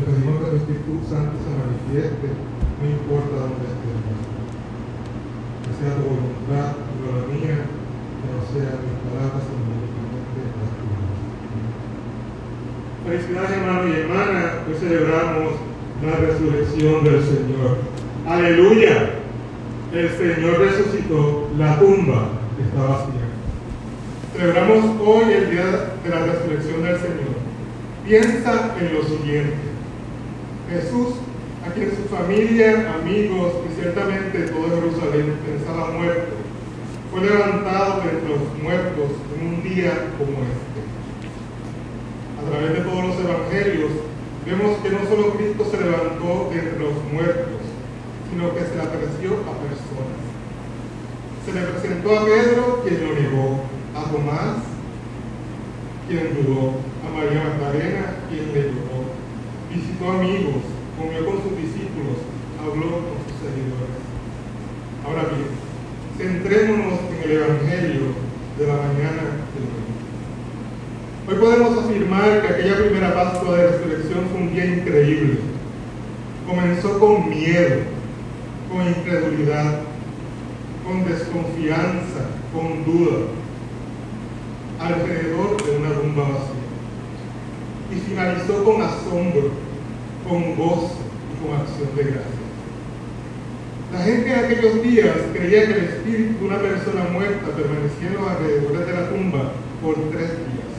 Pedimos que tu Espíritu Santo se manifieste, no importa dónde estemos. Que sea tu voluntad, no la mía, que no sean mis palabras, sino únicamente las tuyas. Felicidades, hermano y hermana. Hoy celebramos la resurrección del Señor. Aleluya. El Señor resucitó, la tumba está vacía. Celebramos hoy el día de la resurrección del Señor. Piensa en lo siguiente. Jesús, a quien su familia, amigos y ciertamente todo Jerusalén pensaba muerto, fue levantado de los muertos en un día como este. A través de todos los evangelios vemos que no solo Cristo se levantó de los muertos, sino que se le apareció a personas. Se le presentó a Pedro, quien lo negó, a Tomás, quien dudó, a María Magdalena, quien le visitó amigos, comió con sus discípulos, habló con sus seguidores. Ahora bien, centrémonos en el Evangelio de la mañana de hoy. Hoy podemos afirmar que aquella primera Pascua de Resurrección fue un día increíble. Comenzó con miedo, con incredulidad, con desconfianza, con duda, alrededor de una tumba vacía. Y finalizó con asombro, con gozo y con acción de gracias. La gente en aquellos días creía que el espíritu de una persona muerta permanecía en los alrededores de la tumba por tres días.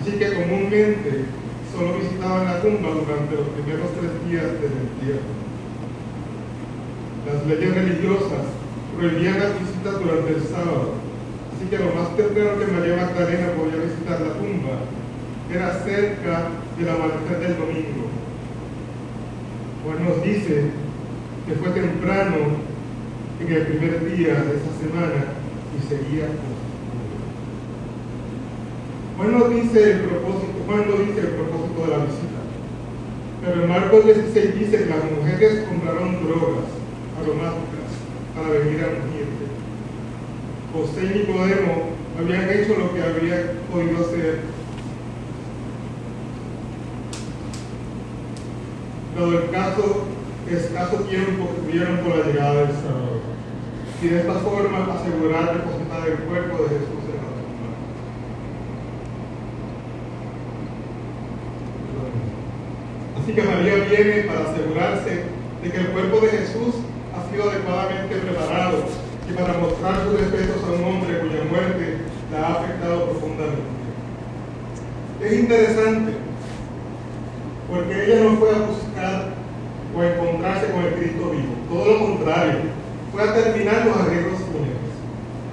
Así que comúnmente solo visitaban la tumba durante los primeros tres días del entierro. Las leyes religiosas prohibían las visitas durante el sábado, así que lo más temprano que María Magdalena podía visitar la tumba era cerca del amanecer del domingo. Juan nos dice que fue temprano en el primer día de esa semana y seguía oscuro. Juan nos dice el propósito, Juan nos dice el propósito de la visita. Pero en Marcos 16 dice que las mujeres compraron drogas aromáticas para venir a ungirte. José y Nicodemo habían hecho lo que había podido hacer. Dado el caso, escaso tiempo que tuvieron por la llegada del Salvador. Y de esta forma asegurar depositar el cuerpo de Jesús en la tumba. Así que María viene para asegurarse de que el cuerpo de Jesús ha sido adecuadamente preparado y para mostrar sus respetos a un hombre cuya muerte la ha afectado profundamente. Es interesante porque ella no fue a buscar o encontrarse con el Cristo vivo, todo lo contrario, fue a terminar los arreglos fúnebres.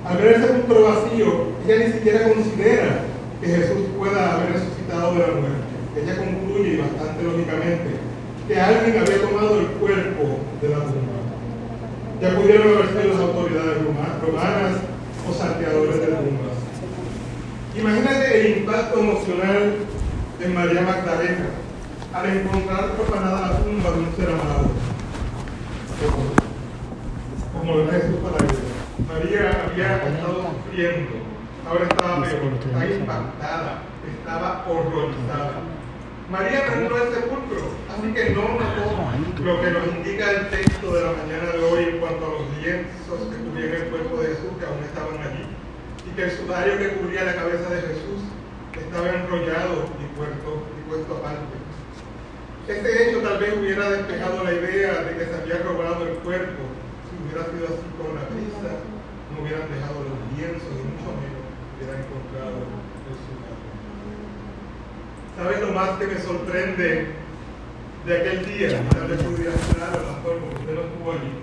Al ver el sepulcro vacío, ella ni siquiera considera que Jesús pueda haber resucitado de la muerte. Ella concluye bastante lógicamente que alguien había tomado el cuerpo de la tumba. Ya pudieron haber sido las autoridades romanas o salteadores de tumbas. Imagínate el impacto emocional de María Magdalena al encontrar profanada la tumba de un ser amado. Como lo Jesús para ella. María había estado sufriendo, ahora estaba peor, estaba impactada, estaba horrorizada. María entró al sepulcro, así que no notó lo que nos indica el texto de la mañana de hoy en cuanto a los lienzos que cubrían el cuerpo de Jesús, que aún estaban allí, y que el sudario que cubría la cabeza de Jesús estaba enrollado y puesto, y puesto aparte. Este hecho tal vez hubiera despejado la idea de que se había robado el cuerpo. Si hubiera sido así con la prisa, no hubieran dejado los lienzos y mucho menos hubieran encontrado el sudario. ¿Sabes lo más que me sorprende de aquel día? Tal vez pudiera la forma, porque usted no estuvo allí,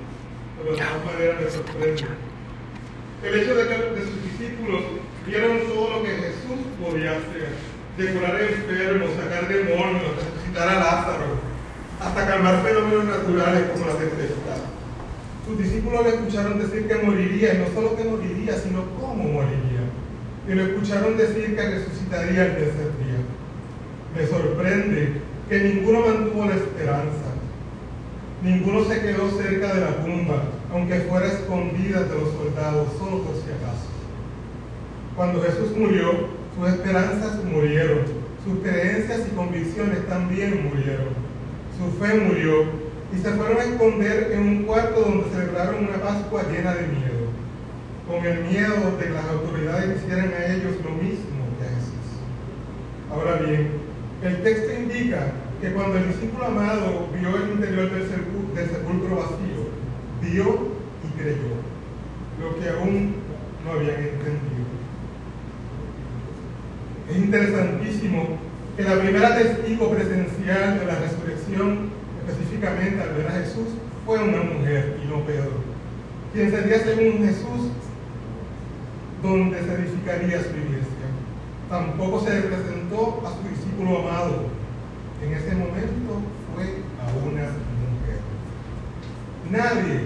pero de todas maneras me sorprende. El hecho de que de sus discípulos vieron todo lo que Jesús podía hacer, de curar enfermos, sacar demonios, resucitar a Lázaro, hasta calmar fenómenos naturales como la tempestad. Sus discípulos le escucharon decir que moriría, y no solo que moriría, sino cómo moriría. Y lo escucharon decir que resucitaría el tercer día. Me sorprende que ninguno mantuvo la esperanza. Ninguno se quedó cerca de la tumba, aunque fuera escondida de los soldados, solo por si acaso. Cuando Jesús murió, sus esperanzas murieron sus creencias y convicciones también murieron. Su fe murió y se fueron a esconder en un cuarto donde celebraron una Pascua llena de miedo, con el miedo de que las autoridades hicieran a ellos lo mismo que a Jesús. Ahora bien, el texto indica que cuando el discípulo amado vio el interior del sepulcro vacío, vio y creyó, lo que aún no habían entendido. Es interesantísimo que la primera testigo presencial de la resurrección, específicamente al ver a Jesús, fue una mujer y no Pedro, quien sería según Jesús donde se edificaría su iglesia. Tampoco se presentó a su discípulo amado. En ese momento fue a una mujer. Nadie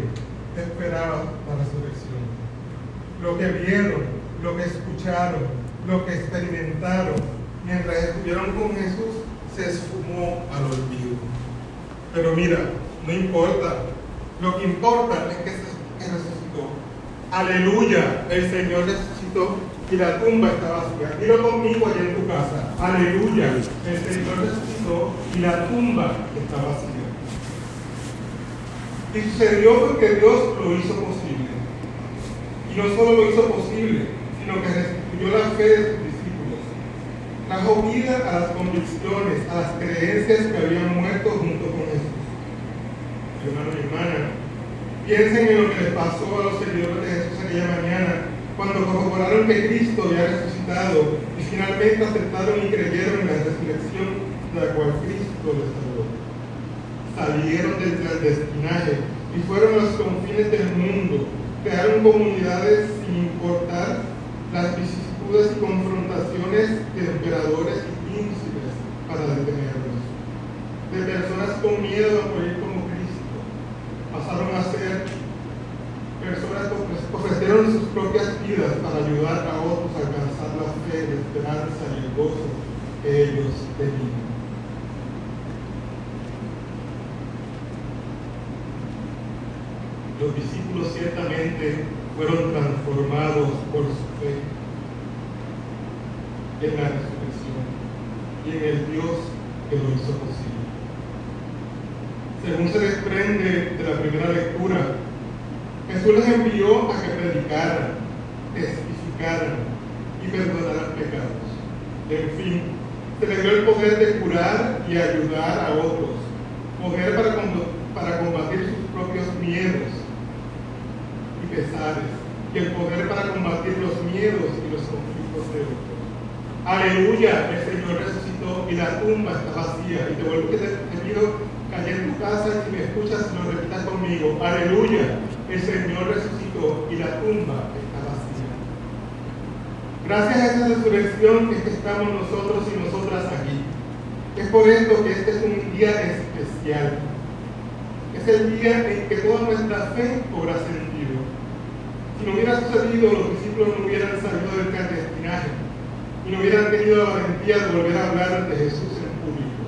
esperaba la resurrección. Lo que vieron, lo que escucharon, lo que experimentaron mientras estuvieron con Jesús se esfumó al olvido. Pero mira, no importa. Lo que importa es que, se, resucitó. Aleluya, el Señor resucitó y la tumba está vacía. Dilo conmigo allá en tu casa. Aleluya, el Señor resucitó y la tumba está vacía. Y sucedió porque Dios lo hizo posible. Y no solo lo hizo posible, sino que restituyó la fe de sus discípulos. Trajo vida a las convicciones, a las creencias que habían muerto junto con Jesús. Hermano y hermana, piensen en lo que les pasó a los seguidores de Jesús aquella mañana, cuando corroboraron que Cristo había resucitado y finalmente aceptaron y creyeron en la resurrección de la cual Cristo les salvó. Salieron del clandestinaje y fueron a los confines del mundo, crearon comunidades sin importar las vicisitudes y confrontaciones de emperadores y príncipes para detenerlos, de personas con miedo a morir como Cristo, pasaron a ser personas que ofrecieron sus propias vidas para ayudar a otros a alcanzar la fe, la esperanza y el gozo que ellos tenían. Los ciertamente fueron transformados por su fe en la resurrección y en el Dios que lo hizo posible. Según se desprende de la primera lectura, Jesús les envió a que predicaran, testificaran y perdonaran pecados. En fin, se les dio el poder de curar y ayudar a otros, poder para combatir sus propios miedos pesares y el poder para combatir los miedos y los conflictos de otros. Aleluya, el Señor resucitó y la tumba está vacía. Y te vuelvo que te, pido que allá en tu casa, si me escuchas, lo repitas conmigo. Aleluya, el Señor resucitó y la tumba está vacía. Gracias a esa resurrección es que estamos nosotros y nosotras aquí. Es por esto que este es un día especial. Es el día en que toda nuestra fe cobra sentido si no hubiera sucedido, los discípulos no hubieran salido del clandestinaje y no hubieran tenido la valentía de volver a hablar de Jesús en público.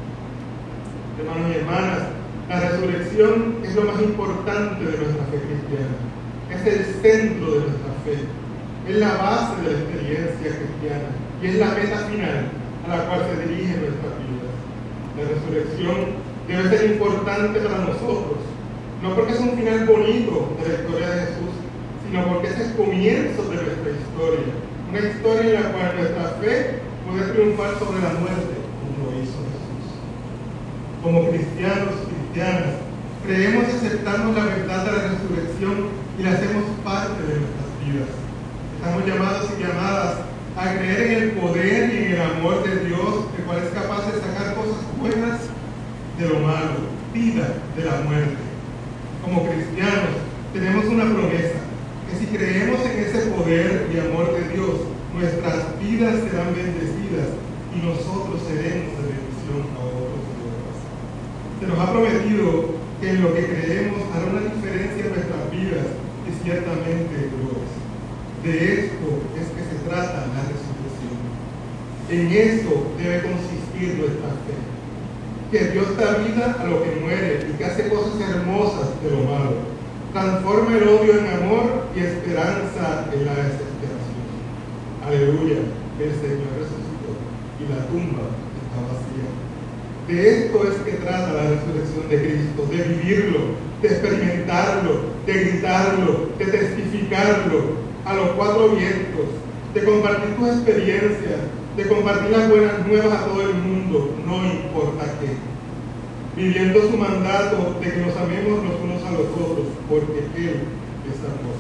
Hermanos y hermanas, la resurrección es lo más importante de nuestra fe cristiana. Es el centro de nuestra fe. Es la base de la experiencia cristiana y es la meta final a la cual se dirige nuestra vida. La resurrección debe ser importante para nosotros, no porque es un final bonito de la historia de Jesús, sino porque es el comienzo de nuestra historia. Una historia en la cual nuestra fe puede triunfar sobre la muerte, como lo hizo Jesús. Como cristianos, cristianas, creemos y aceptamos la verdad de la resurrección y la hacemos parte de nuestras vidas. Estamos llamados y llamadas a creer en el poder y en el amor de Dios, el cual es capaz de sacar cosas buenas de lo malo, vida de la muerte. Como cristianos, tenemos una promesa que si creemos en ese poder y amor de Dios, nuestras vidas serán bendecidas y nosotros seremos de bendición a otros Se nos ha prometido que en lo que creemos hará una diferencia en nuestras vidas y ciertamente lo es. De esto es que se trata la resurrección. En eso debe consistir nuestra fe. Que Dios da vida a lo que muere y que hace cosas hermosas de lo malo transforma el odio en amor y esperanza en la desesperación. Aleluya, el Señor resucitó y la tumba está vacía. De esto es que trata la resurrección de Cristo, de vivirlo, de experimentarlo, de gritarlo, de testificarlo a los cuatro vientos, de compartir tus experiencias, de compartir las buenas nuevas a todo el mundo, no importa qué. Viviendo su mandato de que nos amemos los unos a los otros, porque Él es amor.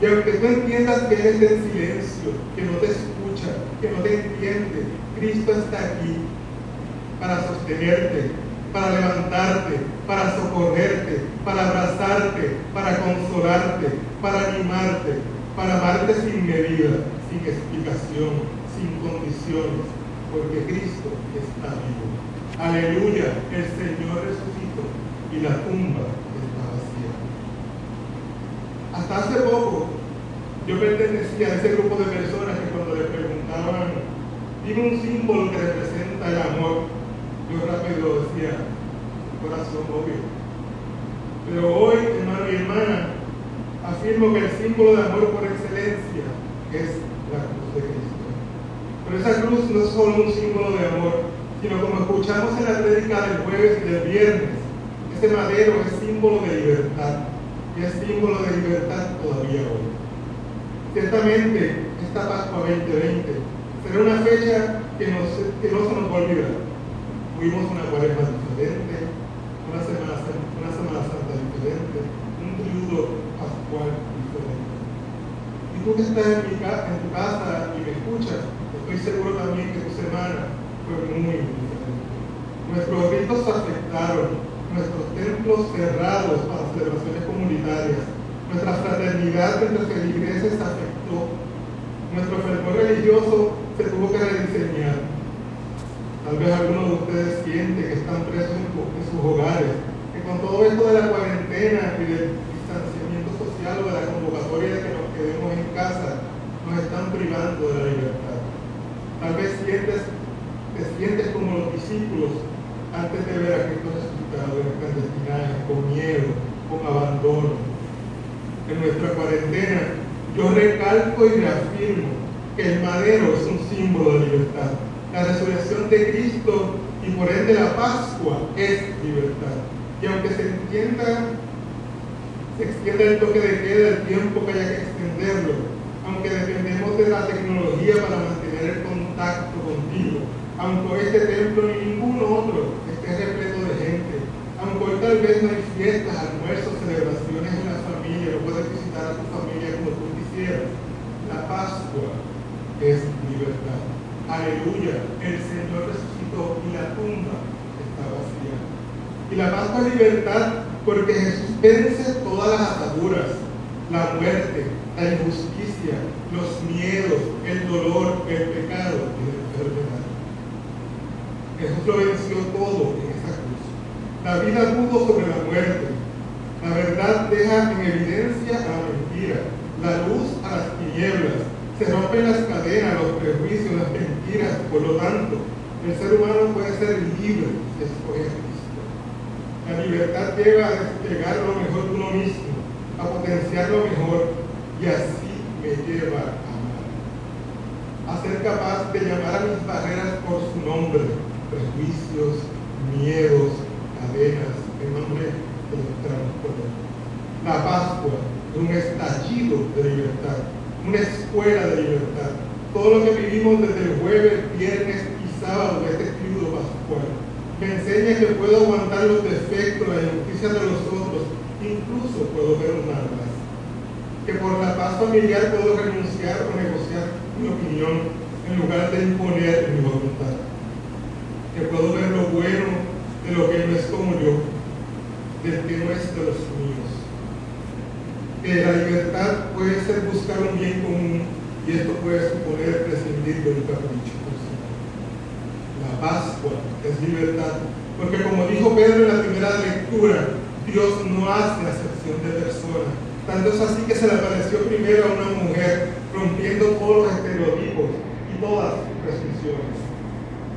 Y aunque tú entiendas que Él en silencio, que no te escucha, que no te entiende, Cristo está aquí para sostenerte, para levantarte, para socorrerte, para abrazarte, para consolarte, para animarte, para amarte sin medida, sin explicación, sin condiciones, porque Cristo está vivo. Aleluya, el Señor resucitó y la tumba está vacía. Hasta hace poco yo pertenecía a ese grupo de personas que cuando le preguntaban, dime un símbolo que representa el amor, yo rápido decía, corazón obvio. Pero hoy, hermano y hermana, afirmo que el símbolo de amor por excelencia es la cruz de Cristo. Pero esa cruz no es solo un símbolo de amor, sino como escuchamos en la prédica del jueves y del viernes, ese madero es símbolo de libertad y es símbolo de libertad todavía hoy. Ciertamente, esta Pascua 2020 será una fecha que, no se nos va a olvidar. Tuvimos una cuaresma diferente, una Semana, una semana Santa diferente, un triudo pascual diferente. Y tú que estás en, mi, en tu casa y me escuchas, estoy seguro también que tu semana fue diferente. Nuestros ritos afectaron, nuestros templos cerrados para celebraciones comunitarias, nuestra fraternidad entre feligreses afectó, nuestro fervor religioso se tuvo que rediseñar Tal vez algunos de ustedes sienten que están presos en, sus hogares, que con todo esto de la cuarentena y del distanciamiento social o de la convocatoria de que nos quedemos en casa, nos están privando de la libertad. Tal vez sientes, te sientes como los discípulos antes de ver a Cristo resucitado en clandestinaje, con miedo, con abandono. En nuestra cuarentena, yo recalco y reafirmo que el madero es un símbolo de libertad la resurrección de Cristo y por ende la Pascua es libertad. Y aunque se entienda, se extienda el toque de queda, el tiempo que haya que extenderlo, aunque dependemos de la tecnología para mantener el contacto contigo, aunque este templo ni ningún otro esté repleto de gente, aunque hoy tal vez no hay fiestas, almuerzos, en la familia, no puedes visitar a tu familia como tú quisieras, la Pascua es libertad. Aleluya, el Señor resucitó y la tumba está vacía. Y la Pascua es libertad porque Jesús vence todas las ataduras, la muerte, la injusticia, los miedos, el dolor, el pecado y la enfermedad. Jesús lo venció todo en esa cruz. La vida pudo sobre la muerte. La verdad deja en evidencia a la mentira, la luz a las tinieblas, se rompen las cadenas, los prejuicios, las mentiras. Por lo tanto, el ser humano puede ser libre de escoger Cristo. La libertad lleva a desplegar lo mejor de uno mismo, a potenciar lo mejor y así me lleva a amar. A ser capaz de llamar a mis barreras por su nombre, prejuicios, miedos, cadenas, en nombre de los poder. La Pascua es un estallido de libertad una escuela de libertad. Lo que vivimos desde el jueves, viernes y sábado de este estudio pascual me enseña que puedo aguantar los defectos, la injusticia de los otros, incluso puedo ver un más. Que por la paz familiar puedo renunciar o negociar mi opinión en lugar de imponer mi voluntad. Que puedo ver lo bueno de lo que no es como yo, del que no es de los míos que la libertad puede ser buscar un bien común y esto puede suponer prescindir de un capricho. La Pascua es libertad, porque como dijo Pedro en la primera lectura, Dios no hace acepción de personas. Tanto es así que se le apareció primero a una mujer, rompiendo todos los estereotipos y todas sus presunciones.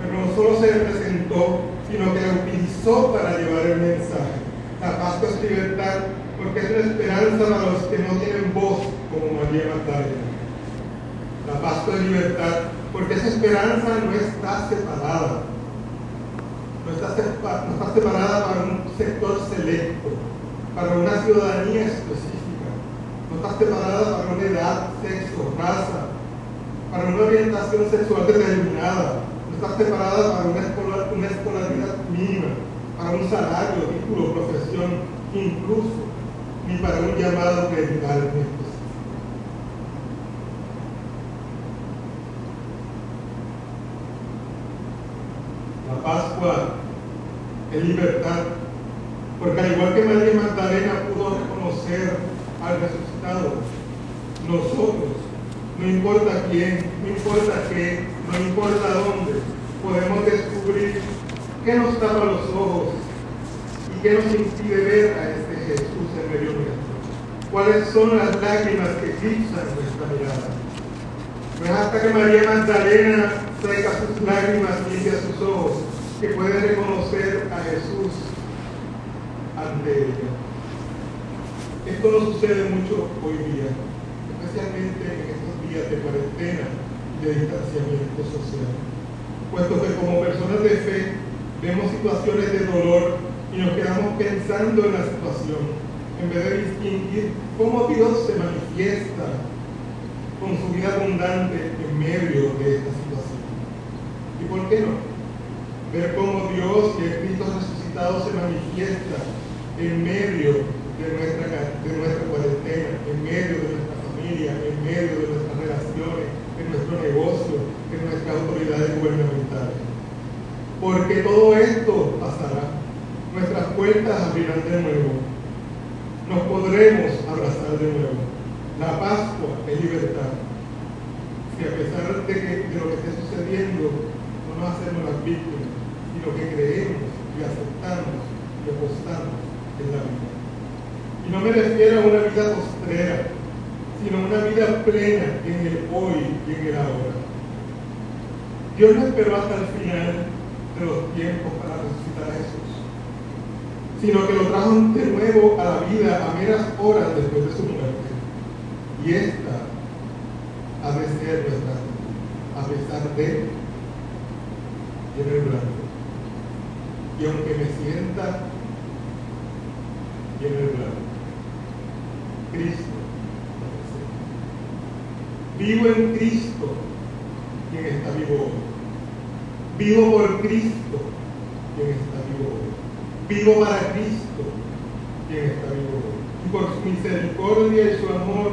Pero no solo se le presentó, sino que la utilizó para llevar el mensaje. La Pascua es libertad porque es una esperanza para los que no tienen voz como María Magdalena. La Pascua de libertad, porque esa esperanza no está separada, no está, separada para un sector selecto, para una ciudadanía específica, no está separada para una edad, sexo, raza, para una orientación sexual determinada, no está separada para una, una escolaridad mínima, para un salario, título, profesión, incluso, ni para un llamado clerical La Pascua es libertad, porque al igual que María Magdalena pudo reconocer al resucitado, nosotros, no importa quién, no importa qué, no importa dónde, podemos descubrir qué nos tapa los ojos y qué nos impide ver a este Jesús en medio nuestro. ¿Cuáles son las lágrimas que eclipsan nuestra mirada? No es hasta que María Magdalena seca sus lágrimas, limpia sus ojos, que puede reconocer a Jesús ante ella. Esto no sucede mucho hoy día, especialmente en estos días de cuarentena y de distanciamiento social. Puesto que como personas de fe vemos situaciones de dolor y nos quedamos pensando en la situación, en vez de distinguir cómo Dios se manifiesta con su vida abundante en medio de esta situación. ¿Y por qué no? Ver cómo Dios y el Cristo resucitado se manifiesta en medio de nuestra, de nuestra cuarentena, en medio de nuestra familia, en medio de nuestras relaciones, en nuestro negocio, en nuestras autoridades gubernamentales. Porque todo esto pasará. Nuestras puertas abrirán de nuevo. Nos podremos abrazar de nuevo. La Pascua es libertad. Si a pesar de, de lo que esté sucediendo, no nos hacemos las víctimas, sino que creemos y aceptamos y apostamos en la vida. Y no me refiero a una vida postrera, sino una vida plena en el hoy y en el ahora. Dios no esperó hasta el final de los tiempos para resucitar a Jesús, sino que lo trajo de nuevo a la vida a meras horas después de su muerte. Y esta ha de ser nuestra a pesar de el blanco. Y aunque me sienta en el blanco, Cristo Vivo en Cristo, quien está vivo hoy. Vivo por Cristo, quien está vivo hoy. Vivo para Cristo, quien está vivo hoy. Y por su misericordia y su amor